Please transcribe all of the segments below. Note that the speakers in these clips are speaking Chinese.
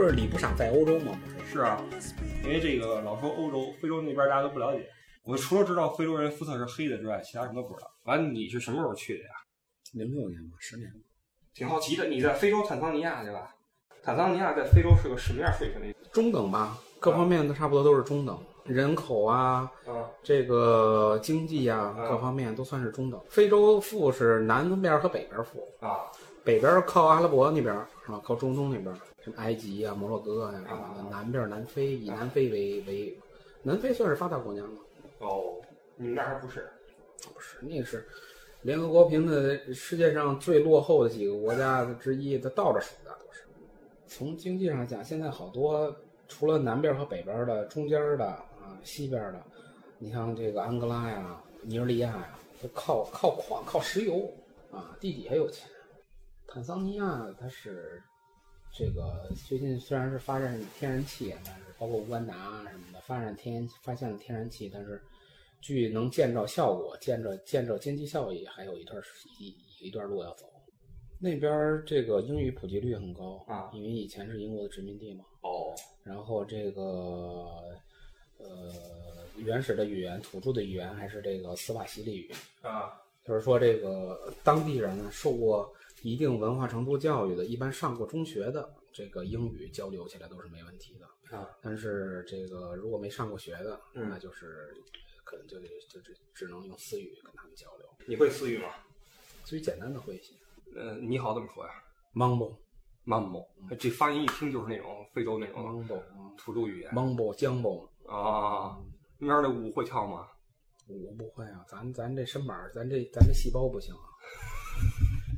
不是李不想在欧洲吗？不是，是啊，因为这个老说欧洲、非洲那边大家都不了解。我除了知道非洲人肤色是黑的之外，其他什么都不知道。完了，你是什么时候去的呀？零六年吧，十年。挺好奇的，你在非洲坦桑尼亚对吧？坦桑尼亚在非洲是个什么样水平的？中等吧，各方面都差不多都是中等，人口啊，啊，这个经济啊，嗯各方面都算是中等。非洲富是南边和北边富，啊，北边靠阿拉伯那边是吧？靠中东那边，什么埃及啊、摩洛哥呀、什么的。南边南非以南非为为，南非算是发达国家吗？哦，你们那儿还不是？不是，那是联合国评的世界上最落后的几个国家之一，它倒着数的都是。从经济上讲，现在好多除了南边和北边的，中间的啊，西边的，你像这个安哥拉呀、尼日利亚呀，都靠靠矿、靠石油啊，地底下有钱。坦桑尼亚它是这个最近虽然是发展天然气，但是包括乌干达啊什么的发展天发现了天然气，但是据能见着效果、见着见着经济效益还有一段时一一段路要走。那边这个英语普及率很高啊因为以前是英国的殖民地嘛。哦，然后这个呃原始的语言、土著的语言还是这个斯瓦希里语，啊，就是说这个当地人呢受过一定文化程度教育的，一般上过中学的，这个英语交流起来都是没问题的。啊，但是这个如果没上过学的，嗯那就是可能就得就只只能用私语跟他们交流，你会私语吗？最简单的会一些。呃，你好怎么说呀 Mambo？Mambo，这发音一听就是那种非洲那种 Mambo 土著语言 Mambo 江波，啊。那边的舞会跳吗？舞不会啊，咱咱这身板儿，咱这咱这细胞不行啊，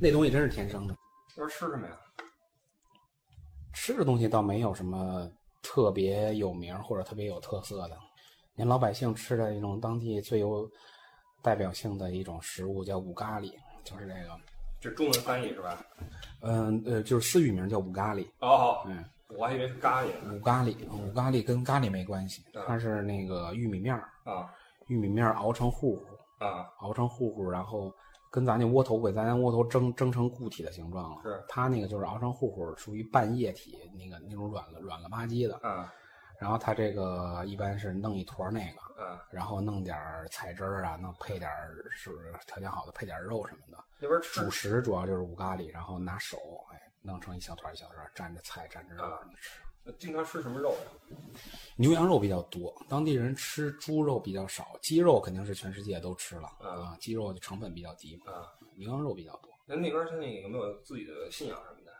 那东西真是天生的。那边吃什么呀？吃的东西倒没有什么特别有名或者特别有特色的，您老百姓吃的一种当地最有代表性的一种食物叫五咖喱，就是这个，这中文翻译是吧？嗯呃，就是私语名叫五咖喱，哦，嗯，我还以为是咖喱呢。五咖喱，五咖喱跟咖喱没关系嗯，它是那个玉米面儿，啊玉米面儿熬成糊糊，啊，熬成糊糊，然后跟咱那窝头给咱那窝头蒸蒸成固体的形状了。是它那个就是熬成糊糊，属于半液体，那个那种软了软了吧唧的。嗯然后它这个一般是弄一坨那个，嗯，然后弄点儿菜汁儿啊，弄配点儿是条件好的配点儿肉什么的。那边吃主食主要就是五咖喱，然后拿手哎弄成一小团一小团，蘸着菜蘸着肉吃。经常吃什么肉呀？牛羊肉比较多，当地人吃猪肉比较少，鸡肉肯定是全世界都吃了嗯啊，鸡肉的成本比较低嘛，啊，牛羊肉比较多。那那边他那个有没有自己的信仰什么的？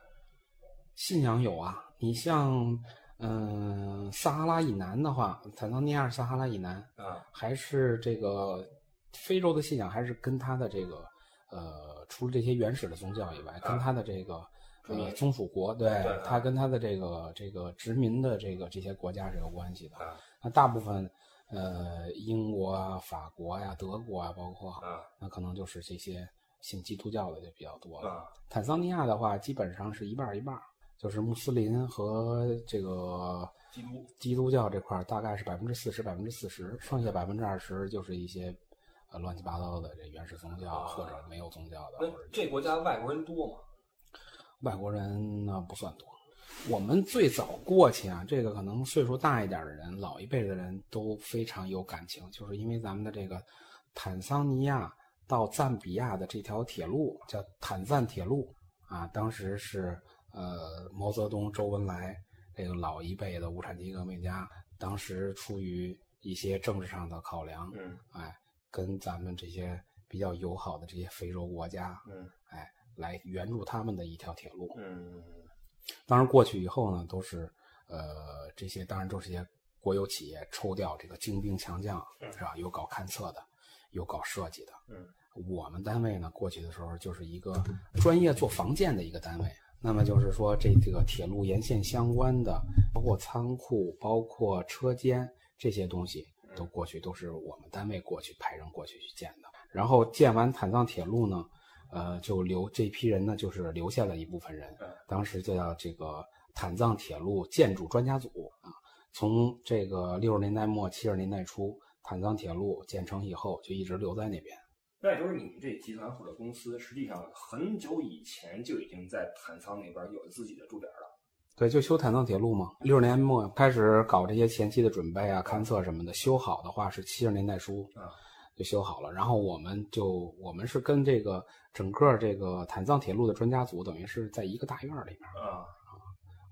信仰有啊，你像嗯、撒哈拉以南的话，坦桑尼亚是撒哈拉以南，啊还是这个非洲的信仰，还是跟他的这个呃，除了这些原始的宗教以外，跟他的这个呃宗属国，对对它跟它的这个这个殖民的这个这些国家是有关系的。啊那大部分呃，英国啊、法国呀、德国啊，包括啊那可能就是这些信基督教的就比较多了。啊坦桑尼亚的话，基本上是一半儿一半儿，就是穆斯林和这个基督基督教这块儿大概是百分之四十、百分之四十，剩下百分之二十就是一些呃乱七八糟的这原始宗教、啊或者没有宗教的，那或者这国家外国人多吗？外国人呢不算多。我们最早过去啊，这个可能岁数大一点的人，老一辈的人都非常有感情，就是因为咱们的这个坦桑尼亚到赞比亚的这条铁路叫坦赞铁路啊，当时是呃毛泽东、周恩来这个老一辈的无产阶级革命家，当时出于一些政治上的考量，嗯哎，跟咱们这些比较友好的这些非洲国家，嗯哎，来援助他们的一条铁路。嗯当然过去以后呢，都是呃这些当然都是些国有企业抽调这个精兵强将，是吧？有搞勘测的，有搞设计的。嗯，我们单位呢，过去的时候就是一个专业做防建的一个单位。那么就是说，这这个铁路沿线相关的，包括仓库、包括车间这些东西，都过去都是我们单位过去派人过去去建的。然后建完坦藏铁路呢，呃，就留这批人呢，就是留下了一部分人嗯，当时就叫这个坦藏铁路建筑专家组啊。从这个六十年代末七十年代初，坦藏铁路建成以后，就一直留在那边。那也就是你们这集团或者公司，实际上很久以前就已经在坦桑那边有自己的驻点了。对，就修坦藏铁路嘛。六十年末开始搞这些前期的准备啊、勘测什么的，修好的话是七十年代初啊就修好了。然后我们就我们是跟这个整个这个坦藏铁路的专家组，等于是在一个大院里面，啊，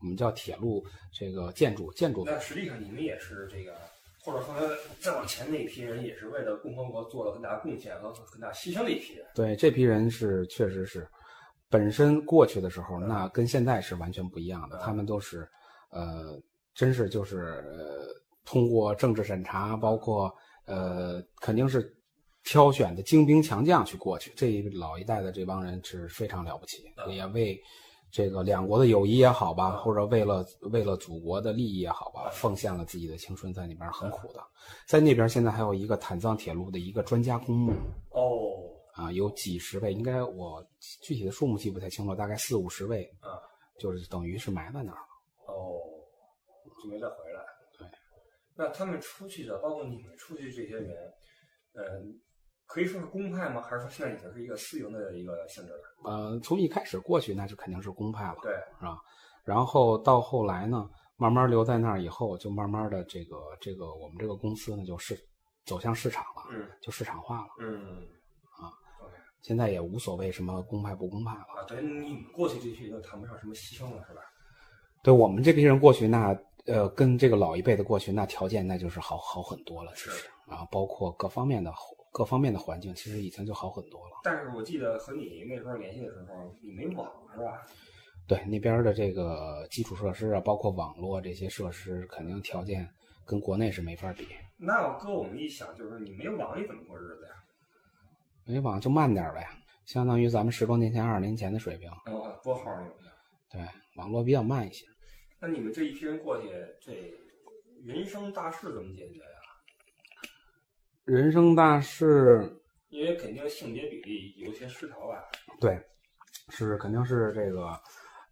我们叫铁路这个建筑建筑组那实际上你们也是这个，或者说再往前那批人也是为了共和国做了很大贡献和很大牺牲的一批人。对，这批人是确实是，本身过去的时候，那跟现在是完全不一样的。他们都是，呃，真是就是呃，通过政治审查，包括呃，肯定是挑选的精兵强将去过去。这一老一代的这帮人是非常了不起，也为这个两国的友谊也好吧，或者为了为了祖国的利益也好吧，奉献了自己的青春，在那边很苦的。在那边现在还有一个坦藏铁路的一个专家公墓。哦，啊，有几十位，应该我具体的数目记不太清楚，大概四五十位，啊，就是等于是埋在那儿了。哦，就没再回来。对，那他们出去的，包括你们出去这些人，嗯、可以说是公派吗？还是说现在已经是一个私营的一个性质了？呃，从一开始过去那就肯定是公派了，对，是吧？然后到后来呢，慢慢留在那儿以后，就慢慢的这个这个我们这个公司呢，就是走向市场了，嗯就市场化了。嗯啊现在也无所谓什么公派不公派了。啊，对你们过去这批人就谈不上什么牺牲了，是吧？对我们这批人过去那，呃，跟这个老一辈的过去那条件那就是好好很多了，其实啊，包括各方面的各方面的环境，其实已经就好很多了。但是我记得和你那时候联系的时候，你没网是吧？对那边的这个基础设施啊，包括网络这些设施，肯定条件跟国内是没法比。那要搁我们一想，就是你没网，你怎么过日子呀？没网就慢点呗，相当于咱们十多年前、二十年前的水平。哦，拨号。对，网络比较慢一些。那你们这一批人过去，这人生大事怎么解决呀？人生大事，因为肯定性别比例有些失调吧？对，是肯定是这个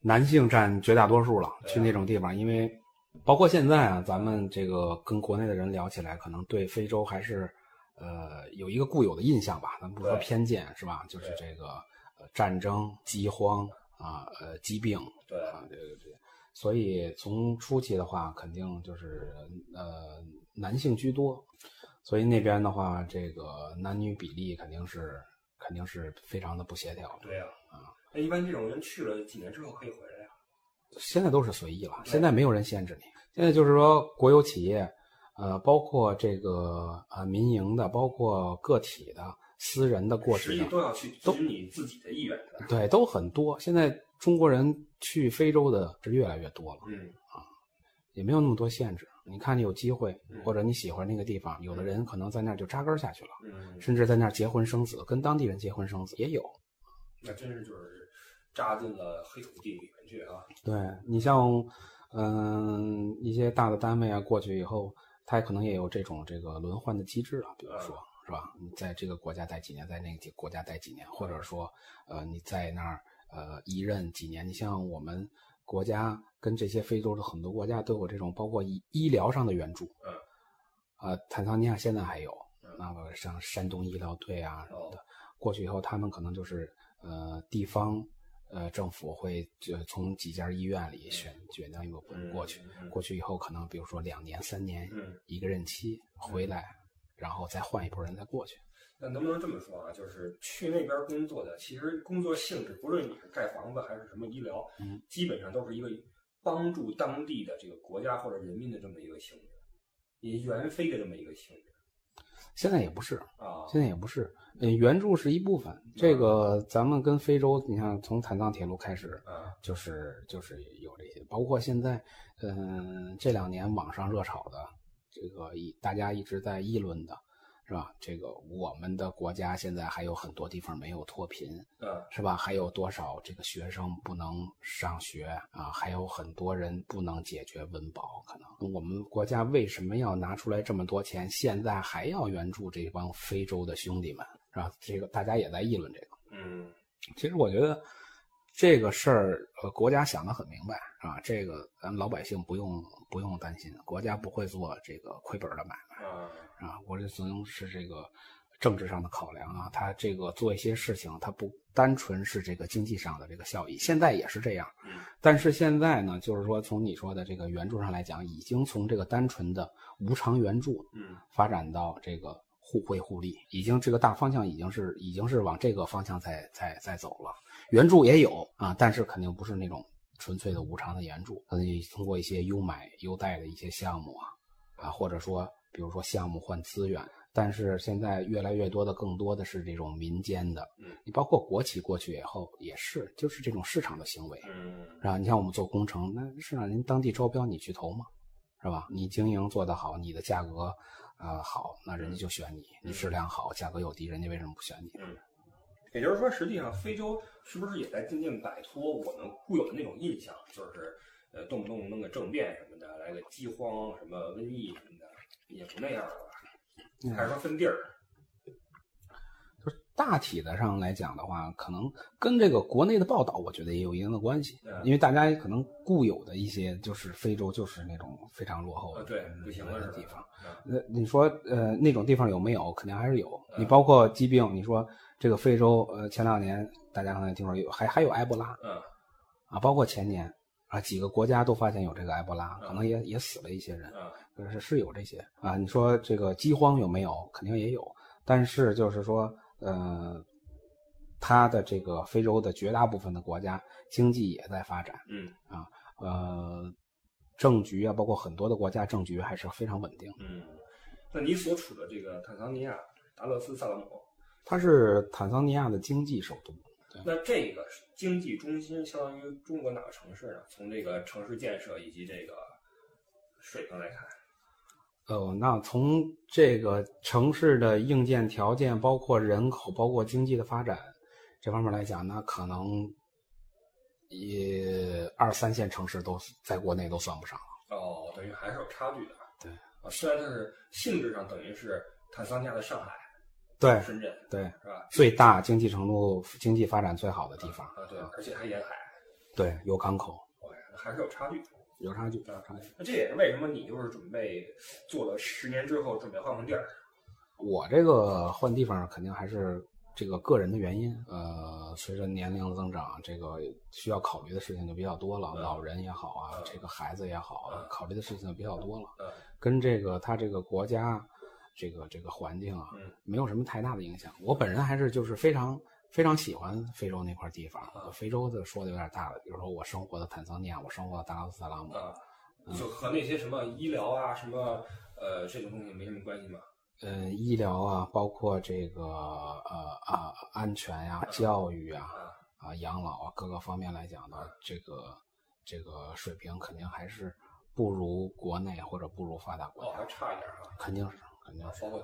男性占绝大多数了。啊去那种地方，因为包括现在啊，咱们这个跟国内的人聊起来，可能对非洲还是呃有一个固有的印象吧。咱不说偏见是吧？就是这个呃战争、饥荒啊，呃疾病对啊，这个这个。所以从初期的话，肯定就是呃男性居多，所以那边的话，这个男女比例肯定是肯定是非常的不协调。对呀、啊。那一般这种人去了几年之后可以回来呀？现在都是随意了，现在没有人限制你。现在就是说，国有企业，呃，包括这个呃民营的，包括个体的、私人的过实去都要去都你自己的意愿的。对，都很多。现在中国人去非洲的是越来越多了，嗯，也没有那么多限制。你看，你有机会嗯或者你喜欢那个地方，有的人可能在那儿就扎根下去了，嗯，甚至在那儿结婚生子，跟当地人结婚生子也有。那真是就是扎进了黑土地里面去啊。对你像，嗯、一些大的单位啊，过去以后，它可能也有这种这个轮换的机制啊，比如说，是吧？你在这个国家待几年，在那个国家待几年，或者说，呃，你在那儿呃一任几年。你像我们国家跟这些非洲的很多国家都有这种，包括医医疗上的援助。嗯。呃，坦桑尼亚现在还有嗯，那个像山东医疗队啊什么的哦，过去以后，他们可能就是呃地方呃政府会就从几家医院里选选到一部分人过去，过去以后可能比如说两年、三年嗯，一个任期回来，然后再换一波人再过去。那能不能这么说啊？就是去那边工作的，其实工作性质，不论你是盖房子还是什么医疗，嗯，基本上都是一个帮助当地的这个国家或者人民的这么一个性质，也援非的这么一个性质现在也不是，啊。现在也不是，嗯，援助是一部分。这个咱们跟非洲，你看从坦藏铁路开始，啊，就是就是有这些，包括现在，嗯，这两年网上热炒的，这个一大家一直在议论的，是吧？这个我们的国家现在还有很多地方没有脱贫，嗯，是吧？还有多少这个学生不能上学啊？还有很多人不能解决温饱，可能我们国家为什么要拿出来这么多钱，现在还要援助这帮非洲的兄弟们，是吧？这个大家也在议论这个。嗯，其实我觉得这个事儿，呃，国家想得很明白，是吧？这个咱们老百姓不用不用担心，国家不会做这个亏本的买卖啊，啊。我这只能是这个政治上的考量啊，他这个做一些事情，他不单纯是这个经济上的这个效益，现在也是这样。嗯但是现在呢，就是说从你说的这个援助上来讲，已经从这个单纯的无偿援助嗯发展到这个互惠互利，已经这个大方向已经是已经是往这个方向在在在走了。援助也有啊，但是肯定不是那种纯粹的无偿的援助，可能通过一些优买优贷的一些项目啊啊，或者说比如说项目换资源。但是现在越来越多的，更多的是这种民间的，嗯，你包括国企过去以后也是，就是这种市场的行为，嗯是吧？你像我们做工程，那是让您当地招标你去投吗，是吧？你经营做得好，你的价格，呃好，那人家就选你；你质量好，价格又低，人家为什么不选你？嗯。也就是说，实际上非洲是不是也在渐渐摆脱我们固有的那种印象，就是呃动不动弄个政变什么的，来个饥荒、什么瘟疫什么的，也不那样了吧？还是说分地儿？就是大体的上来讲的话，可能跟这个国内的报道，我觉得也有一定的关系。嗯因为大家可能固有的一些，就是非洲就是那种非常落后的啊，对，不行了的地方。嗯呃，你说呃那种地方有没有？肯定还是有。嗯你包括疾病，你说这个非洲，呃，前两年大家可能也听说有，还还有埃博拉嗯啊，包括前年啊，几个国家都发现有这个埃博拉，嗯可能也也死了一些人。嗯是是有这些啊。你说这个饥荒有没有？肯定也有，但是就是说，呃，它的这个非洲的绝大部分的国家经济也在发展，嗯啊呃，政局啊，包括很多的国家政局还是非常稳定。嗯。那你所处的这个坦桑尼亚达勒斯萨拉姆，它是坦桑尼亚的经济首都，那这个经济中心相当于中国哪个城市呢？从这个城市建设以及这个水平来看，呃，那从这个城市的硬件条件，包括人口，包括经济的发展这方面来讲，那可能也二三线城市都在国内都算不上了。哦，等于还是有差距的。对啊，虽然它是性质上等于是坦桑尼亚的上海、对深圳，对，是吧？最大经济程度、经济发展最好的地方，啊，对，而且还沿海，对，有港口，哦，还是有差距。有差距，有差距。那这也是为什么你就是准备做了十年之后准备换换地儿。我这个换地方肯定还是这个个人的原因，呃，随着年龄的增长，这个需要考虑的事情就比较多了，嗯老人也好啊，嗯这个孩子也好啊嗯，考虑的事情就比较多了，嗯跟这个他这个国家，这个这个环境啊，嗯没有什么太大的影响。我本人还是就是非常非常喜欢非洲那块地方，嗯非洲的说的有点大了，比如说我生活的坦桑尼亚，我生活的达拉斯萨拉姆，啊，就和那些什么医疗啊、什么呃这种东西没什么关系吗？呃，医疗啊，包括这个呃啊安全呀、教育啊、啊，啊养老啊各个方面来讲呢，这个这个水平肯定还是不如国内或者不如发达国哦，家，还差一点啊。肯定是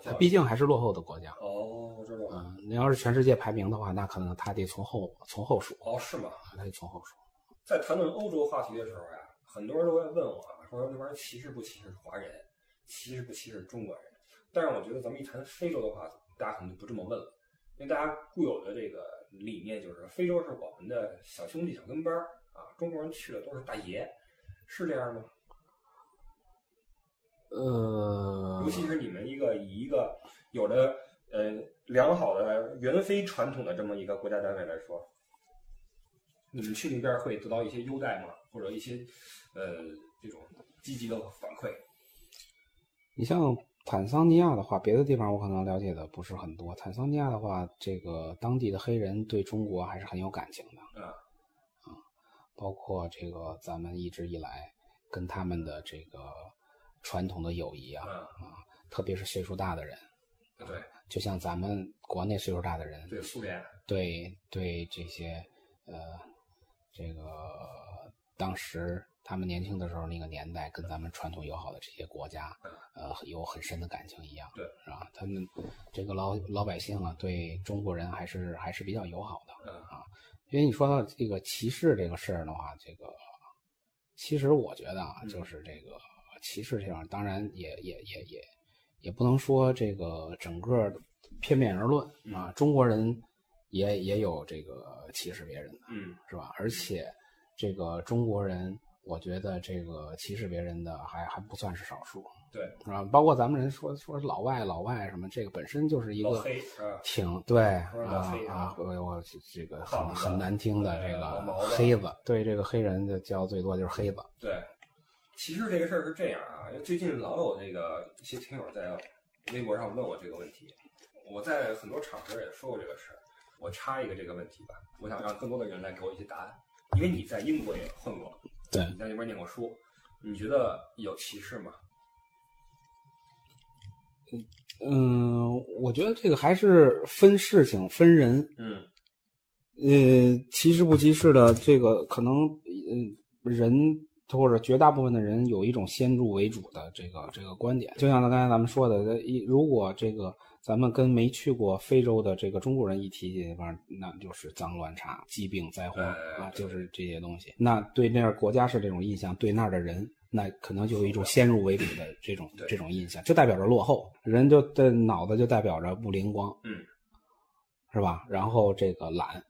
它毕竟还是落后的国家。哦，我知道了。嗯，你要是全世界排名的话，那可能它得从后从后数，哦，是吗？它得从后数。在谈论欧洲话题的时候呀，很多人都会问我啊，说那边歧视不歧视华人，歧视不歧视中国人？但是我觉得咱们一谈非洲的话，大家可能就不这么问了，因为大家固有的这个理念就是非洲是我们的小兄弟、小跟班儿啊，中国人去了都是大爷，是这样吗？呃尤，其是你们一个以一个有着呃良好的援非传统的这么一个国家单位来说，你们去那边会得到一些优待吗？或者一些呃这种积极的反馈？你像坦桑尼亚的话，别的地方我可能了解的不是很多。坦桑尼亚的话，这个当地的黑人对中国还是很有感情的。啊包括这个咱们一直以来跟他们的这个传统的友谊啊啊，啊，特别是岁数大的人，对就像咱们国内岁数大的人，对，苏联对对这些呃这个当时他们年轻的时候那个年代，跟咱们传统友好的这些国家，呃，有很深的感情一样，对，是吧？他们这个老老百姓啊，对中国人还是还是比较友好的。嗯因为你说到这个歧视这个事儿的话，这个其实我觉得啊，嗯就是这个歧视这样，当然也也也也也不能说这个整个片面而论啊，中国人也也有这个歧视别人的，嗯是吧？而且这个中国人我觉得这个歧视别人的还还不算是少数，对，是吧？包括咱们人说说老外老外什么，这个本身就是一个？挺对啊啊啊，我我这个很很难听的这个黑子，对这个黑人的叫最多就是黑子，对，其实这个事儿是这样啊，因为最近老有这个一些听友在微博上问我这个问题，我在很多场合也说过这个事儿。我插一个这个问题吧，我想让更多的人来给我一些答案，因为你在英国也混过，对你在那边念过书，你觉得有歧视吗？嗯，我觉得这个还是分事情分人，嗯呃，歧视不歧视的这个可能，嗯、人或者绝大部分的人有一种先入为主的这个这个观点，就像刚才咱们说的，一如果这个咱们跟没去过非洲的这个中国人一提起这地方，那就是脏乱差、疾病灾祸哎啊，就是这些东西。那对那儿国家是这种印象，对那儿的人。那可能就有一种先入为主的这种这种印象，就代表着落后，人就的脑子就代表着不灵光，嗯，是吧？然后这个懒，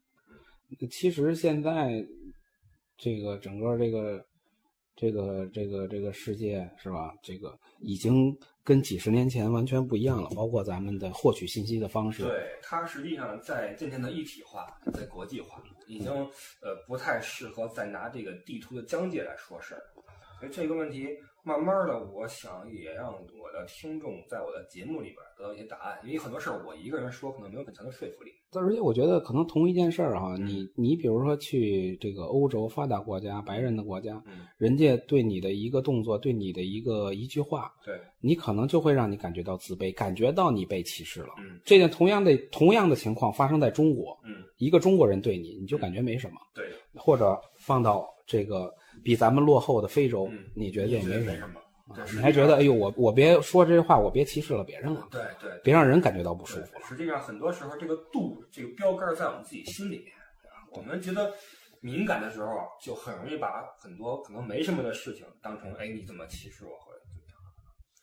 其实现在这个整个这个这个这个这个世界是吧？这个已经跟几十年前完全不一样了，包括咱们的获取信息的方式。对，它实际上在渐渐的一体化，在国际化，已经呃不太适合再拿这个地图的疆界来说事儿。所以这个问题，慢慢的，我想也让我的听众在我的节目里边得到一些答案，因为很多事儿我一个人说可能没有很强的说服力。而且我觉得可能同一件事儿哈，嗯。你你比如说去这个欧洲发达国家、白人的国家，嗯，人家对你的一个动作、对你的一个一句话，对，你可能就会让你感觉到自卑，感觉到你被歧视了。嗯。这件同样的同样的情况发生在中国，嗯，一个中国人对你，你就感觉没什么，对，或者放到这个比咱们落后的非洲，嗯，你觉得也没没什么，你还觉得哎呦，我我别说这些话，我别歧视了别人了，对对，别让人感觉到不舒服了。实际上，很多时候这个度，这个标杆在我们自己心里面。我们觉得敏感的时候，就很容易把很多可能没什么的事情当成，哎，你怎么歧视我，或者怎么样。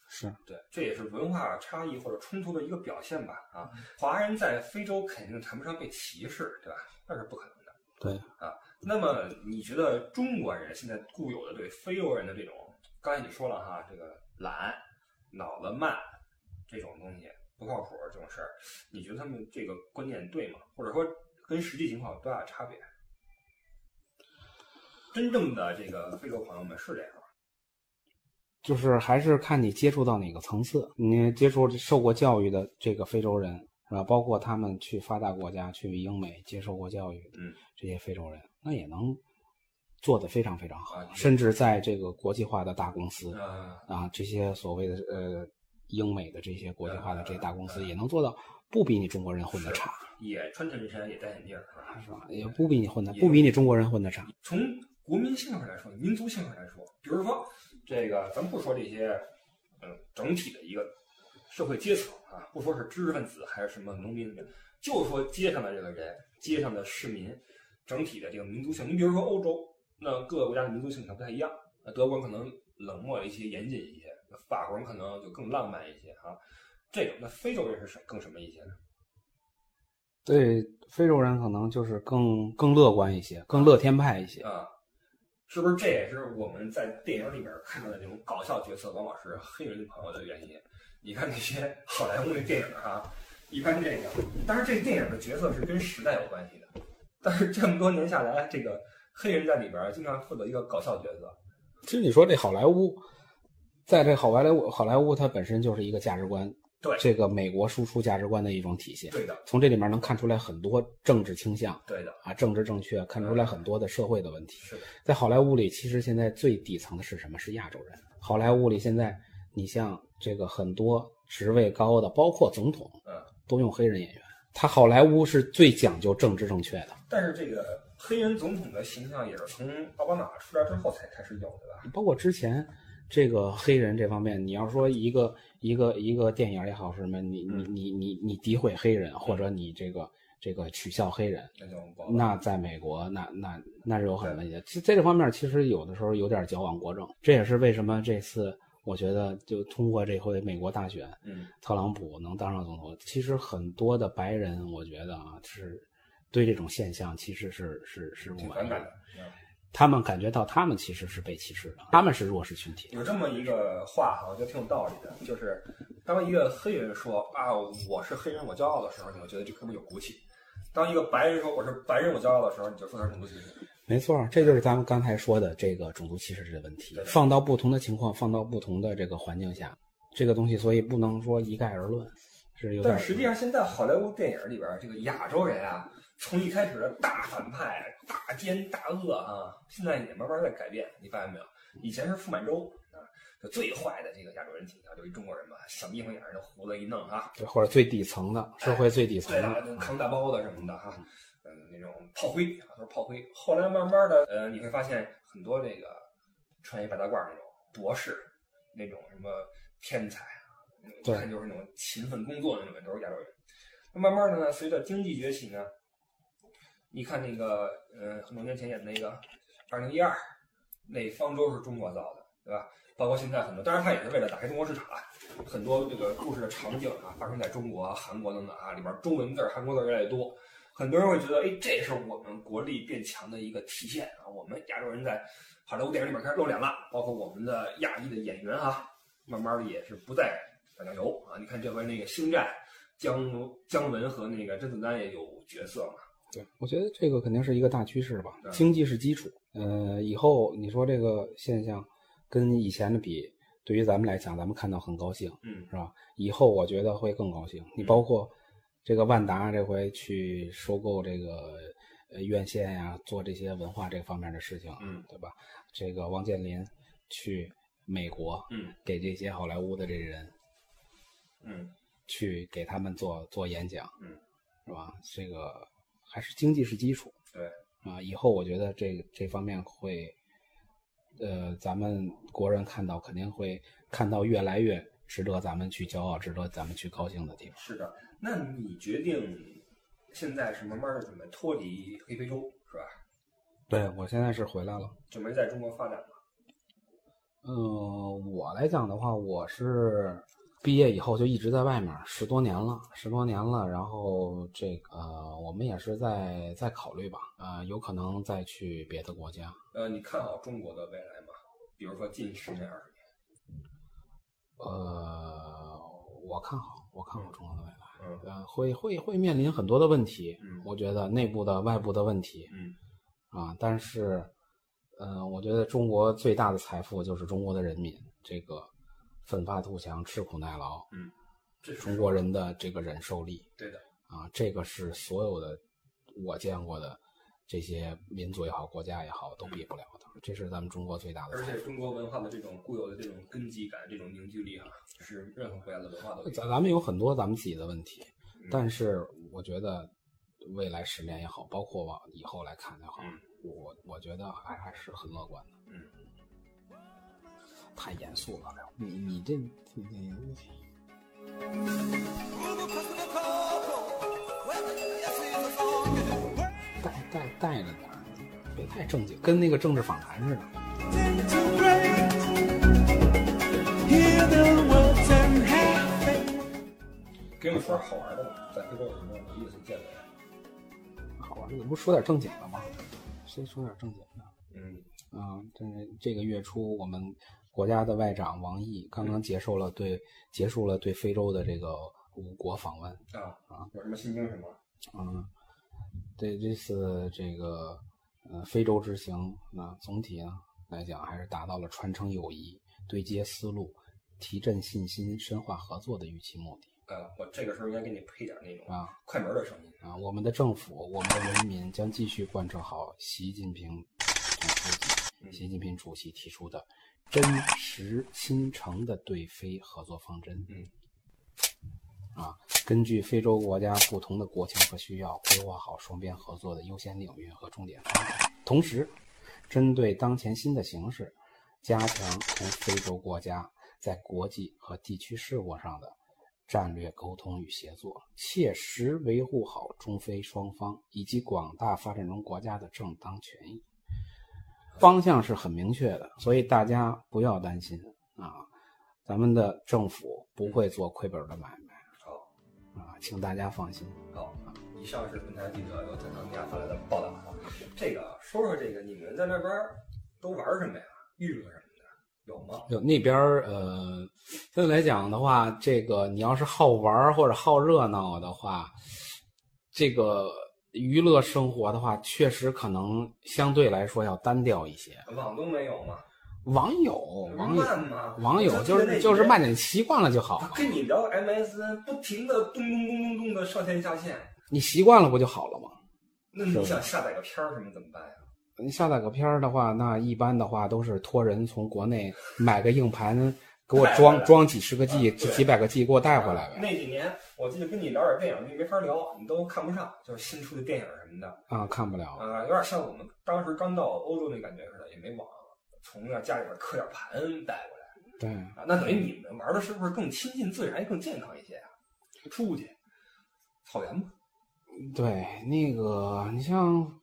是，对，这也是文化差异或者冲突的一个表现吧。啊，华人在非洲肯定谈不上被歧视，对吧？那是不可能的。对，啊，那么你觉得中国人现在固有的对非洲人的这种，刚才你说了哈，这个懒、脑子慢这种东西不靠谱这种事儿，你觉得他们这个观念对吗？或者说跟实际情况有多大差别？真正的这个非洲朋友们是这样？就是还是看你接触到哪个层次，你接触受过教育的这个非洲人是吧？包括他们去发达国家、去英美接受过教育嗯这些非洲人，那也能做得非常非常好啊，甚至在这个国际化的大公司啊，啊，这些所谓的呃英美的这些国际化的这些大公司嗯也能做到不比你中国人混得差，也穿衬衫，也戴眼镜儿，是吧？也不比你混的，不比你中国人混得差。从国民性上来说，民族性上来说，比如说这个，咱不说这些，嗯，整体的一个社会阶层啊，不说是知识分子还是什么农民，就说街上的这个人，街上的市民，整体的这个民族性。你比如说欧洲，那各个国家的民族性它不太一样，那德国人可能冷漠一些、严谨一些，法国人可能就更浪漫一些啊。这种，那非洲人是什更什么一些呢？对非洲人可能就是更更乐观一些，更乐天派一些。啊，是不是这也是我们在电影里边看到的这种搞笑角色，往往是黑人朋友的原因？你看那些好莱坞的电影啊，一般这个，但是这个电影的角色是跟时代有关系的，但是这么多年下来，这个黑人在里边经常负责一个搞笑角色。其实你说这好莱坞，在这好莱坞，好莱坞它本身就是一个价值观，对这个美国输出价值观的一种体现。对的，从这里面能看出来很多政治倾向对的，啊，政治正确，看出来很多的社会的问题。是的，在好莱坞里，其实现在最底层的是什么？是亚洲人。好莱坞里现在，你像这个很多职位高的，包括总统，嗯，都用黑人演员。他好莱坞是最讲究政治正确的，但是这个黑人总统的形象也是从奥巴马出来之后才开始有的吧？包括之前这个黑人这方面，你要说一个一个一个电影也好是什么，你你你你你诋毁黑人，或者你这个这个取笑黑人，那在美国，那那那是有很问题的。其在这方面，其实有的时候有点矫枉过正。这也是为什么这次我觉得，就通过这回美国大选，嗯，特朗普能当上总统，其实很多的白人，我觉得啊，是对这种现象其实是是是不满的。他们感觉到他们其实是被歧视的，他们是弱势群体。有这么一个话哈，我觉得挺有道理的，就是当一个黑人说啊我是黑人我骄傲的时候，你会觉得这哥们有骨气；当一个白人说我是白人我骄傲的时候，你就说他是种族歧视。没错，这就是咱们刚才说的这个种族歧视这个问题。放到不同的情况，放到不同的这个环境下，这个东西所以不能说一概而论，是有点。但实际上，现在好莱坞电影里边这个亚洲人啊，从一开始的大反派、大奸大恶啊，现在也慢慢在改变。你发现没有？以前是傅满洲啊，就最坏的这个亚洲人形象，就一中国人嘛，小眯缝眼的胡子一弄啊，或者最底层的社会最底层的，扛大包的什么的哈。那种炮灰啊，都是炮灰。后来慢慢的，呃，你会发现很多这个穿一白大褂那种博士，那种什么天才啊，看就是那种勤奋工作的那种，都是亚洲人。那慢慢的呢，随着经济崛起呢，你看那个，呃，很多年前演的那个《二零一二》，那方舟是中国造的，对吧？包括现在很多，当然它也是为了打开中国市场啊。很多这个故事的场景啊，发生在中国、韩国等等啊，里面中文字、韩国字越来越多。很多人会觉得，哎，这是我们国力变强的一个体现啊！我们亚洲人在好莱坞电影里面开始露脸了，包括我们的亚裔的演员啊，慢慢的也是不再打酱油啊！你看这回那个《星战》，姜姜文和那个甄子丹也有角色嘛？对，我觉得这个肯定是一个大趋势吧。经济是基础，呃，以后你说这个现象跟以前的比，对于咱们来讲，咱们看到很高兴，嗯，是吧？以后我觉得会更高兴。你包括。这个万达这回去收购这个呃院线呀，做这些文化这方面的事情，嗯，对吧？这个王健林去美国，嗯，给这些好莱坞的这人，嗯，去给他们做做演讲，嗯，是吧？这个还是经济是基础，对，啊，以后我觉得这这方面会，呃，咱们国人看到肯定会看到越来越值得咱们去骄傲、值得咱们去高兴的地方。是的。那你决定现在是慢慢的准备脱离黑非洲是吧？对，我现在是回来了，准备在中国发展了？嗯，我来讲的话，我是毕业以后就一直在外面十多年了，十多年了。然后这个我们也是在在考虑吧，呃，有可能再去别的国家。呃，你看好中国的未来吗？比如说近十年、二十年？呃，我看好，我看好中国的未来。嗯，会会会面临很多的问题，嗯，我觉得内部的、外部的问题，嗯，啊，但是，呃，我觉得中国最大的财富就是中国的人民，这个奋发图强、吃苦耐劳，嗯，这中国人的这个忍受力，对的，啊，这个是所有的我见过的这些民族也好、国家也好都比不了的，这是咱们中国最大的。而且中国文化的这种固有的这种根基感、这种凝聚力啊。是任何国家的文化都。咱咱们有很多咱们自己的问题，但是我觉得未来十年也好，包括往以后来看也好，我我觉得还还是很乐观的。嗯，太严肃了，你你这你你。带带带着点儿，别太正经，跟那个政治访谈似的。给你说好玩的吧，在非洲有什么有意思见闻？好玩的，不说点正经的吗？先说点正经的。嗯啊，这这个月初，我们国家的外长王毅刚刚结束了对结束了对非洲的这个五国访问。啊啊，有什么新精神吗？嗯，对这次这个呃非洲之行，那总体呢来讲，还是达到了传承友谊、对接思路、提振信心、深化合作的预期目的。啊，我这个时候应该给你配点那种啊快门的声音啊。我们的政府，我们的人民将继续贯彻好习近平总书记、习近平主席提出的真实亲诚的对非合作方针。嗯，啊，根据非洲国家不同的国情和需要，规划好双边合作的优先领域和重点方向。同时，针对当前新的形势，加强同非洲国家在国际和地区事务上的。战略沟通与协作，切实维护好中非双方以及广大发展中国家的正当权益。方向是很明确的，所以大家不要担心啊，咱们的政府不会做亏本的买卖。请大家放心。好，以上是本台记者由坦桑尼亚发来的报道啊。这个说说这个，你们在那边都玩什么呀？娱乐什么的有吗？有那边呃，相对来讲的话，这个你要是好玩或者好热闹的话，这个娱乐生活的话，确实可能相对来说要单调一些。网都没有吗？网友，网友？网友就是就是慢点习惯了就好了。跟你聊 MSN，不停的咚咚咚咚咚的上线下线，你习惯了不就好了吗？那你想下载个片儿什么怎么办呀？你下载个片儿的话，那一般的话都是托人从国内买个硬盘，给我装 装几十个 G、几几百个 G 给我带回来呗。那几年我记得跟你聊点电影，你没法聊，你都看不上，就是新出的电影什么的啊，看不了啊，有点像我们当时刚到欧洲那感觉似的，也没网，从那家里边刻点盘带过来。对啊，那等于你们玩的是不是更亲近自然、更健康一些啊？出去草原嘛。对，那个你像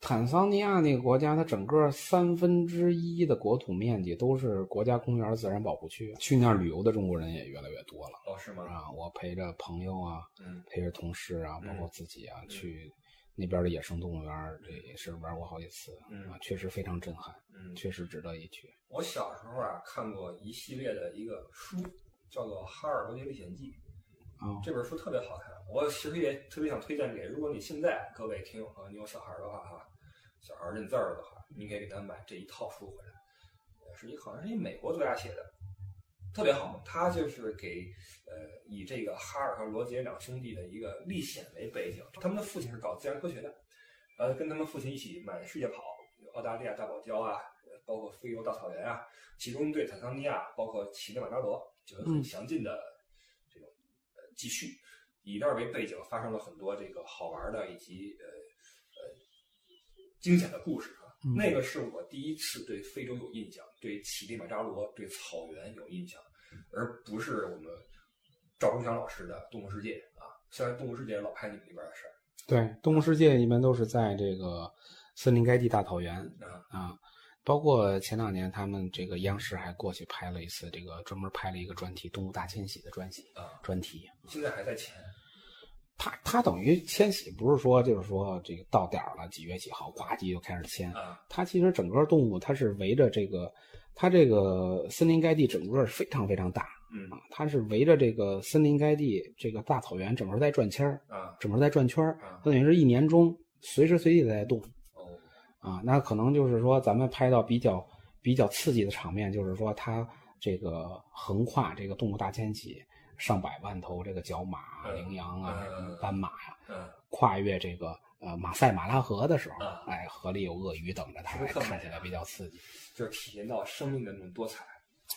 坦桑尼亚那个国家，它整个三分之一的国土面积都是国家公园、自然保护区。去那儿旅游的中国人也越来越多了。哦，是吗？啊，我陪着朋友啊，嗯，陪着同事啊，包括自己啊，去那边的野生动物园，这也是玩过好几次。嗯啊，确实非常震撼，嗯，确实值得一去。我小时候啊看过一系列的一个书，叫做《哈尔伯杰历险记》。啊，这本书特别好看，我其实也特别想推荐给，如果你现在各位听友朋友你有小孩的话哈，小孩认字儿的话，你可以给他买这一套书回来，是一好像是一美国作家写的，特别好。他就是给呃以这个哈尔和罗杰两兄弟的一个历险为背景，他们的父亲是搞自然科学的，呃，跟他们父亲一起满世界跑，澳大利亚大堡礁啊，包括非洲大草原啊，其中对坦桑尼亚包括乞力马扎罗就有很详尽的这种呃。继续以那儿为背景，发生了很多这个好玩的以及呃呃惊险的故事啊。嗯、那个是我第一次对非洲有印象，对乞力马扎罗、对草原有印象，而不是我们赵忠祥老师的《动物世界》啊。虽然《动物世界》老拍你们那边的事儿，对，《动物世界》一般都是在这个森林盖地大草原啊啊。包括前两年，他们这个央视还过去拍了一次，这个专门拍了一个专题《动物大迁徙》的专题啊专题。现在还在迁。它它等于迁徙，不是说就是说这个到点儿了几月几号，呱唧就开始迁。啊，它其实整个动物它是围着这个，它这个森林盖地整个非常非常大。嗯啊，它是围着这个森林盖地这个大草原整个在转圈儿啊，整个在转圈儿啊，等于是一年中随时随地在动。哦啊，那可能就是说咱们拍到比较。比较刺激的场面就是说，它这个横跨这个动物大迁徙，上百万头这个角马、羚羊啊、斑马呀，跨越这个呃马赛马拉河的时候，哎，河里有鳄鱼等着它，看起来比较刺激，就是体验到生命的那种多彩，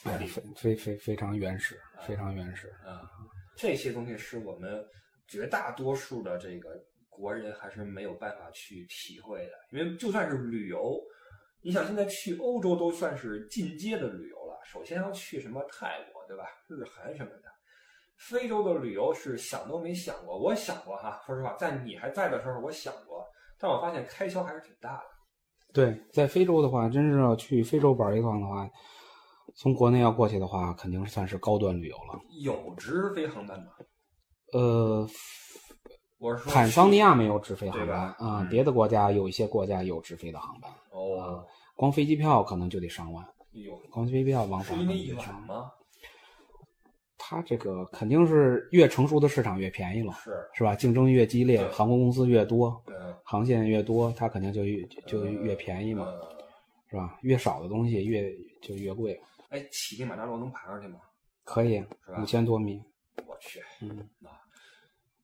哎，非非非非常原始，非常原始啊！这些东西是我们绝大多数的这个国人还是没有办法去体会的，因为就算是旅游。你想现在去欧洲都算是进阶的旅游了，首先要去什么泰国，对吧？日韩什么的。非洲的旅游是想都没想过，我想过哈，说实话，在你还在的时候我想过，但我发现开销还是挺大的。对，在非洲的话，真是要去非洲玩一趟的话，从国内要过去的话，肯定算是高端旅游了。有直飞航班吗？呃，我是说坦桑尼亚没有直飞航班啊、嗯，别的国家有一些国家有直飞的航班。哦，光飞机票可能就得上万。有光飞机票往返是因为远吗？它这个肯定是越成熟的市场越便宜了，是是吧？竞争越激烈，航空公司越多，嗯，航线越多，它肯定就越就越便宜嘛，嗯、是吧？越少的东西越就越贵。哎，乞力马扎罗能爬上去吗？可以，五千多米。我去，嗯啊，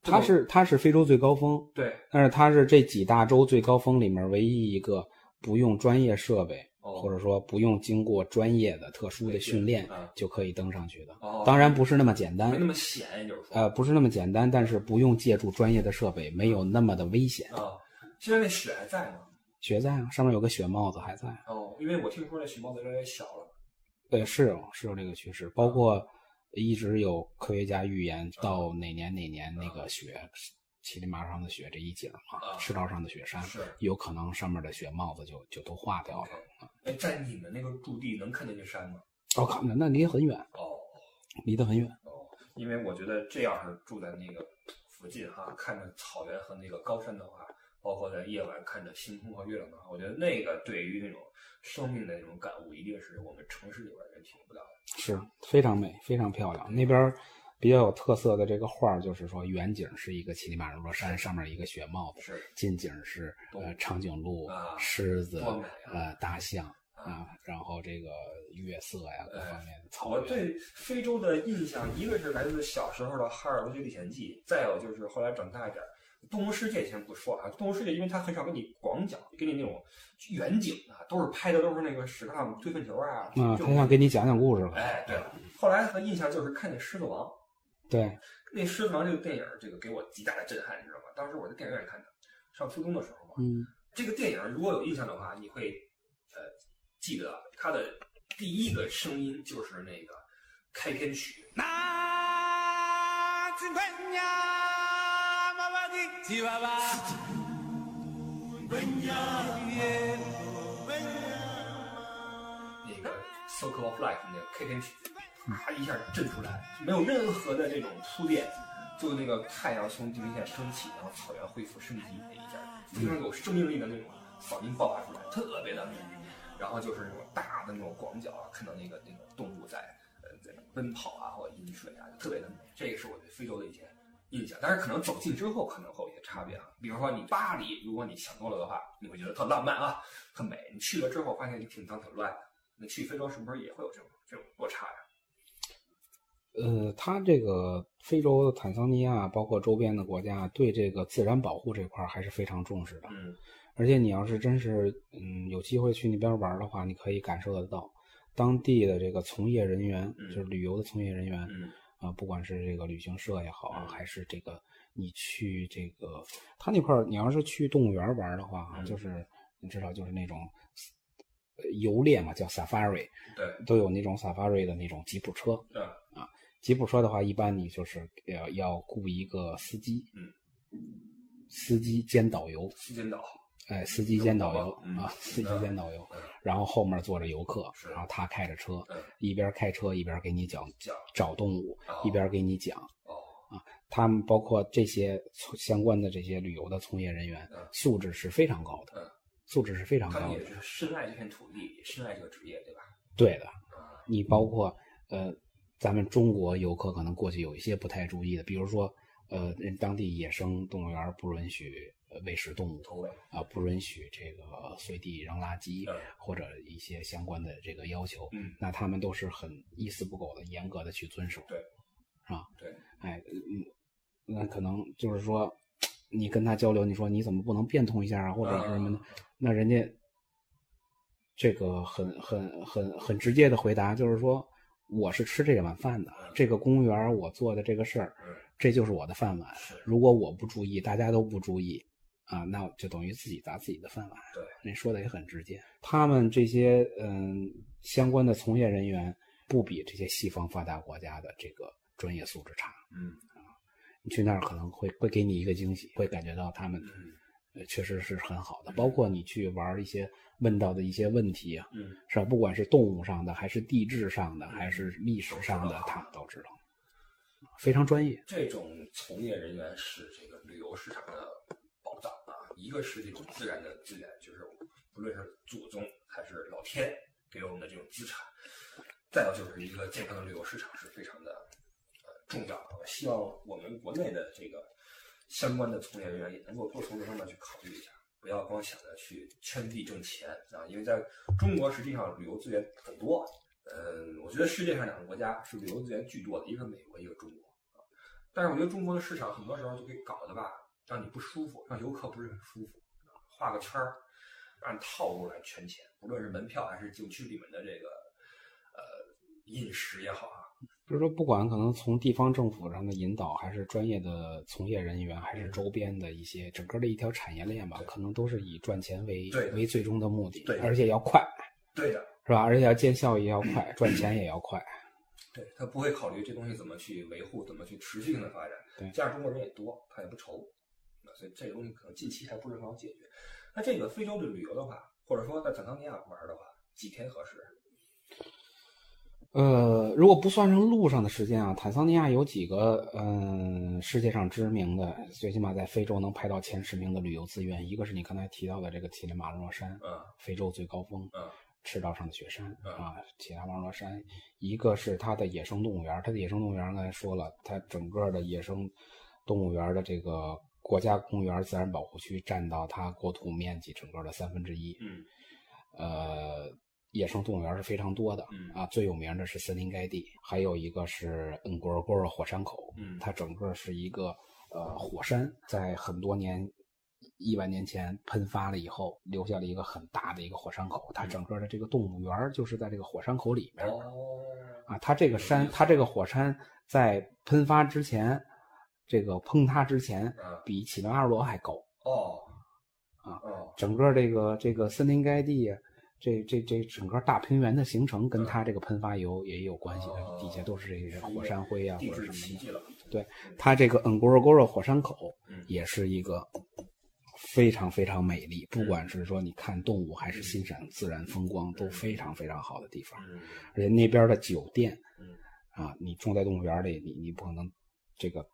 它是它是非洲最高峰，对，但是它是这几大洲最高峰里面唯一一个不用专业设备。哦、或者说不用经过专业的、特殊的训练嗯、就可以登上去的，哦、当然不是那么简单，没那么险，就是说，呃，不是那么简单，但是不用借助专业的设备，没有那么的危险。啊，现在那雪还在吗？雪在啊，上面有个雪帽子还在。哦，因为我听说那雪帽子越来越小了。对，是有是有这个趋势，包括一直有科学家预言，到哪年哪年那个雪。乞力马扎上的雪这一景啊，赤道上的雪山是有可能上面的雪帽子就就都化掉了。哎，在你们那个驻地能看见这山吗？哦，看着那离很远哦，离得很远哦。因为我觉得这要是住在那个附近哈，看着草原和那个高山的话，包括在夜晚看着星空和月亮的话，我觉得那个对于那种生命的那种感悟，一定是我们城市里边人体会不到的。是非常美，非常漂亮。那边比较有特色的这个画儿，就是说远景是一个乞力马扎罗山，上面一个雪帽子，是近景是呃长颈鹿、啊狮子、呃大象啊，然后这个月色呀各方面的草原。我对非洲的印象，一个是来自小时候的《哈尔罗杰历险记》，再有就是后来长大一点，《动物世界》先不说啊，《动物世界》因为它很少给你广角，给你那种远景啊，都是拍的都是那个史克汉姆推粪球啊，啊，他想给你讲讲故事了。哎，对了，后来的印象就是看见《狮子王》，对，那《狮子王》这个电影，这个给我极大的震撼，你知道吗？当时我在电影院看的，上初中的时候嘛。嗯，这个电影如果有印象的话，你会呃记得它的第一个声音就是那个开篇曲。那个《Circle of Life》那个开篇曲，啪一下震出来，没有任何的这种铺垫，就那个太阳从地平线升起，然后草原恢复生机那一下，非常有生命力的那种嗓音爆发出来，特别的美。然后就是那种大的那种广角啊，看到那个那个动物在呃在奔跑啊或者饮水啊，就特别的美。这个是我对非洲的一些印象，但是可能走近之后可能会有一些差别啊。比如说你巴黎，如果你想多了的话，你会觉得特浪漫啊，特美。你去了之后发现你挺脏挺乱的。那去非洲是不是也会有这种这种落差呀？呃，他这个非洲、坦桑尼亚，包括周边的国家，对这个自然保护这块还是非常重视的。嗯而且你要是真是嗯有机会去那边玩的话，你可以感受得到当地的这个从业人员，嗯就是旅游的从业人员啊、嗯不管是这个旅行社也好还是这个你去这个他那块，你要是去动物园玩的话就是你知道，就是那种呃游猎嘛，叫 safari，对，都有那种 safari 的那种吉普车。嗯吉普车的话，一般你就是要要雇一个司机，嗯，司机兼导游，时间岛。哎，司机兼导游、嗯啊，司机兼导游，嗯然后后面坐着游客，然后他开着车，嗯一边开车一边给你讲讲找动物，哦一边给你讲。哦他们包括这些相关的这些旅游的从业人员，嗯素质是非常高的，嗯素质是非常高的。是深爱这片土地，也深爱这个职业，对吧？对的，啊你包括呃，咱们中国游客可能过去有一些不太注意的，比如说呃，人当地野生动物园不允许呃喂食动物。啊、不允许这个随地扔垃圾嗯或者一些相关的这个要求，嗯那他们都是很一丝不苟的、严格的去遵守。对，是吧？对，哎，嗯，那可能就是说，你跟他交流，你说你怎么不能变通一下啊，或者是什么的，嗯那人家这个很很很很直接的回答就是说，我是吃这碗饭的，这个公务员我做的这个事儿，嗯这就是我的饭碗。如果我不注意，大家都不注意啊，那就等于自己砸自己的饭碗。对，那说的也很直接。他们这些嗯相关的从业人员不比这些西方发达国家的这个专业素质差。嗯啊你去那儿可能会会给你一个惊喜，会感觉到他们确实是很好的。包括你去玩一些问到的一些问题啊，嗯，是吧？不管是动物上的，还是地质上的，还是历史上的，他们都知道，非常专业。这种从业人员是这个旅游市场的宝藏啊！一个是这种自然的资源，就是不论是祖宗还是老天给我们的这种资产，再有就是一个健康的旅游市场是非常的呃重要的。我希望我们国内的这个相关的从业人员也能够多从这方面去考虑一下，不要光想着去圈地挣钱啊！因为在中国实际上旅游资源很多，嗯，我觉得世界上两个国家是旅游资源巨多的，一个美国，一个中国。但是我觉得中国的市场很多时候就给搞得吧，让你不舒服，让游客不是很舒服，画个圈儿，按套路来圈钱，不论是门票还是景区里面的这个呃饮食也好啊，就是说，不管可能从地方政府上的引导，还是专业的从业人员，还是周边的一些整个的一条产业链吧，可能都是以赚钱为为最终的目的对，而且要快，对的，是吧？而且要见效也要快，赚钱也要快。对他不会考虑这东西怎么去维护，怎么去持续性的发展。对加上中国人也多，他也不愁，所以这个东西可能近期还不是很好解决。那这个非洲的旅游的话，或者说在坦桑尼亚玩的话，几天合适？呃，如果不算上路上的时间啊，坦桑尼亚有几个嗯世界上知名的，最起码在非洲能排到前十名的旅游资源，一个是你刚才提到的这个乞力马扎罗山，嗯非洲最高峰，嗯赤道上的雪山嗯啊，乞力马扎罗山；一个是它的野生动物园，它的野生动物园刚才说了，它整个的野生动物园的这个国家公园自然保护区占到它国土面积整个的三分之一，嗯。呃，野生动物园是非常多的，嗯啊，最有名的是森林盖地，还有一个是恩格尔戈尔火山口，嗯它整个是一个呃火山，在很多年。亿万年前喷发了以后，留下了一个很大的一个火山口。它整个的这个动物园就是在这个火山口里面、哦啊。它这个山，它这个火山在喷发之前，这个崩塌之前，嗯比乞力马扎罗还高。哦啊哦整个这个这个森林盖地啊，这这这整个大平原的形成跟它这个喷发油也有关系底下都是这些火山灰啊或者什么的。对，它这个恩格尔戈尔火山口嗯。也是一个非常非常美丽，不管是说你看动物还是欣赏自然风光，都非常非常好的地方。嗯。而且那边的酒店嗯。啊，你住在动物园里，你你不可能这个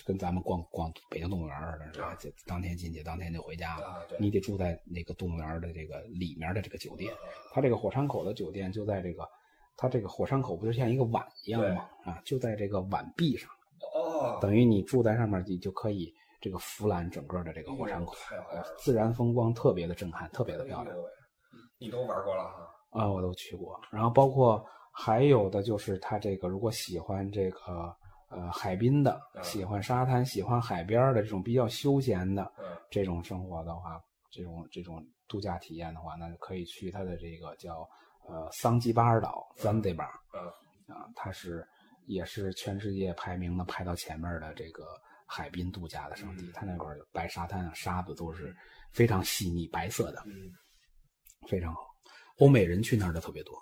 就跟咱们逛逛北京动物园似的，是吧？就当天进去，当天就回家了。你得住在那个动物园的这个里面的这个酒店。它这个火山口的酒店就在这个，它这个火山口不就像一个碗一样吗？啊，就在这个碗壁上，哦，等于你住在上面，你就可以这个俯览整个的这个火山口，自然风光特别的震撼，特别的漂亮你都玩过了哈？啊！我都去过。然后包括还有的就是它这个，如果喜欢这个呃海滨的，啊喜欢沙滩、喜欢海边的这种比较休闲的，嗯这种生活的话，这种这种度假体验的话，那就可以去它的这个叫呃桑基巴尔岛 （Zanzibar） 嗯啊，它是也是全世界排名的排到前面的这个海滨度假的圣地。嗯它那块儿白沙滩啊，沙子都是非常细腻白色的，嗯，非常好。欧美人去那儿的特别多。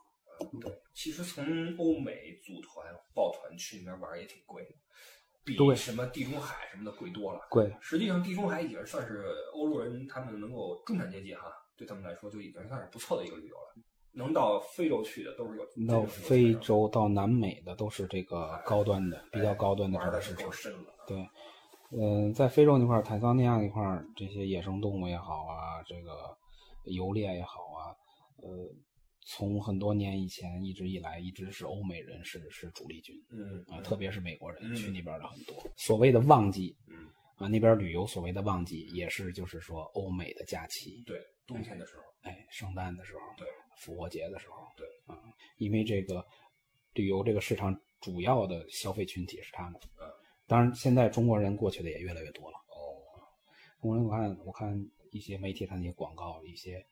对，其实从欧美组团抱团去那边玩也挺贵的，比什么地中海什么的贵多了。贵，实际上，地中海已经算是欧洲人他们能够中产阶级哈，对他们来说就已经算是不错的一个旅游了。能到非洲去的都是有到非洲到南美的都是这个高端的，比较高端的是这个市场。够深了。对，嗯、在非洲那块儿，坦桑尼亚那块儿，这些野生动物也好啊，这个游猎也好啊，呃，从很多年以前一直以来，一直是欧美人是是主力军嗯啊，特别是美国人嗯去那边的很多。所谓的旺季嗯，啊，那边旅游所谓的旺季，也是就是说欧美的假期，对，冬天的时候，哎，圣诞的时候，对，复活节的时候，对啊，因为这个旅游这个市场主要的消费群体是他们。嗯，当然，现在中国人过去的也越来越多了。哦，中国人，我看我看一些媒体上的一些广告，一些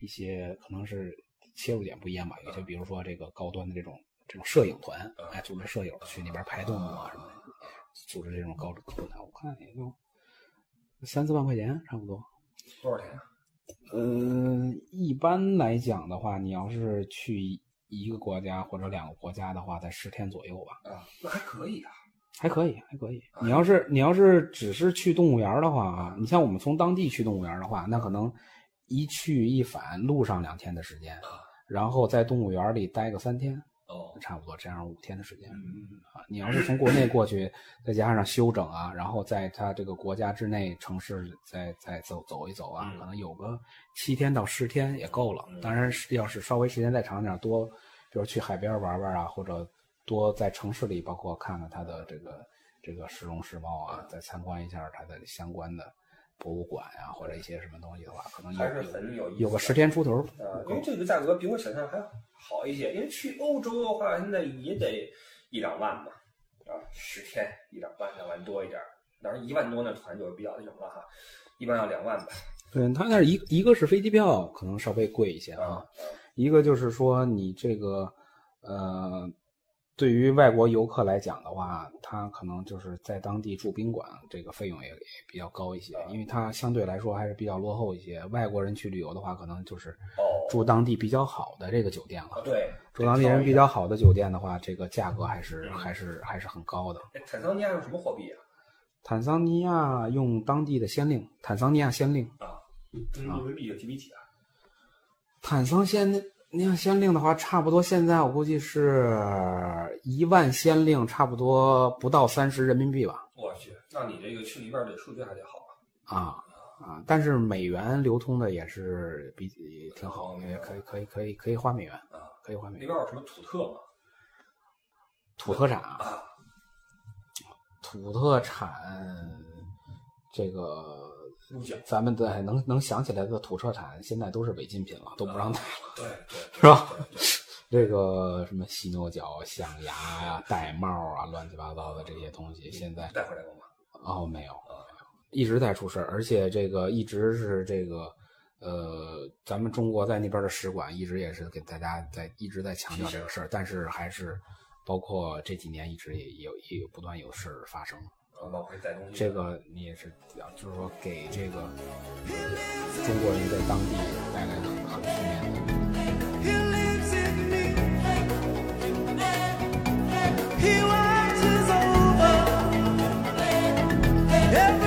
一些可能是切入点不一样吧。有些比如说这个高端的这种这种摄影团，嗯哎，组织摄影去那边拍动物啊什么的，组织这种高高端，我看也就三四万块钱差不多。多少钱啊？嗯，一般来讲的话，你要是去一个国家或者两个国家的话，在十天左右吧，啊，那还可以啊。还可以，还可以。你要是你要是只是去动物园的话啊，你像我们从当地去动物园的话，那可能一去一返路上两天的时间，啊，然后在动物园里待个三天，哦，差不多这样五天的时间。嗯，啊，你要是从国内过去，再加上休整啊，然后在它这个国家之内城市再再走走一走啊，嗯可能有个七天到十天也够了嗯。当然是要是稍微时间再长点，多，比如去海边玩玩啊，或者多在城市里，包括看看它的这个这个市容市貌啊，再参观一下它的相关的博物馆呀、或者一些什么东西的话，可能还是很有意思有个十天出头。啊，因为这个价格比我想象还好一些。因为去欧洲的话，现在也得一两万吧，啊，十天一两万，两万多一点儿。当然，一万多那团就比较那什么了哈，一般要两万吧。对，它那儿一一个是飞机票可能稍微贵一些啊啊，一个就是说你这个呃，对于外国游客来讲的话，他可能就是在当地住宾馆，这个费用也也比较高一些，因为它相对来说还是比较落后一些。外国人去旅游的话，可能就是哦，住当地比较好的这个酒店了。啊对，住当地人比较好的酒店的话，这个价格还是还是还是很高的。哎。坦桑尼亚用什么货币啊？坦桑尼亚用当地的先令，坦桑尼亚先令。啊，跟人民币有几比几啊？坦桑先你像先令的话，差不多现在我估计是一万先令，差不多不到三十人民币吧。我去，那你这个去一半这数据还得好啊。啊啊！但是美元流通的也是比挺好，也可以可以可以可以花美元啊，可以花美元。那边有什么土特吗？土特产啊，土特产这个。咱们的能能想起来的土特产，现在都是违禁品了，都不让带了，对对，是吧？这个什么犀牛角、象牙呀、玳瑁啊，乱七八糟的这些东西，现在带回来过吗？哦，没有，一直在出事而且这个一直是这个，呃，咱们中国在那边的使馆一直也是给大家在一直在强调这个事儿，但是还是包括这几年一直也有也有不断有事儿发生。这个你也是，就是说给这个中国人在当地带来很很负面的。He rises over. Every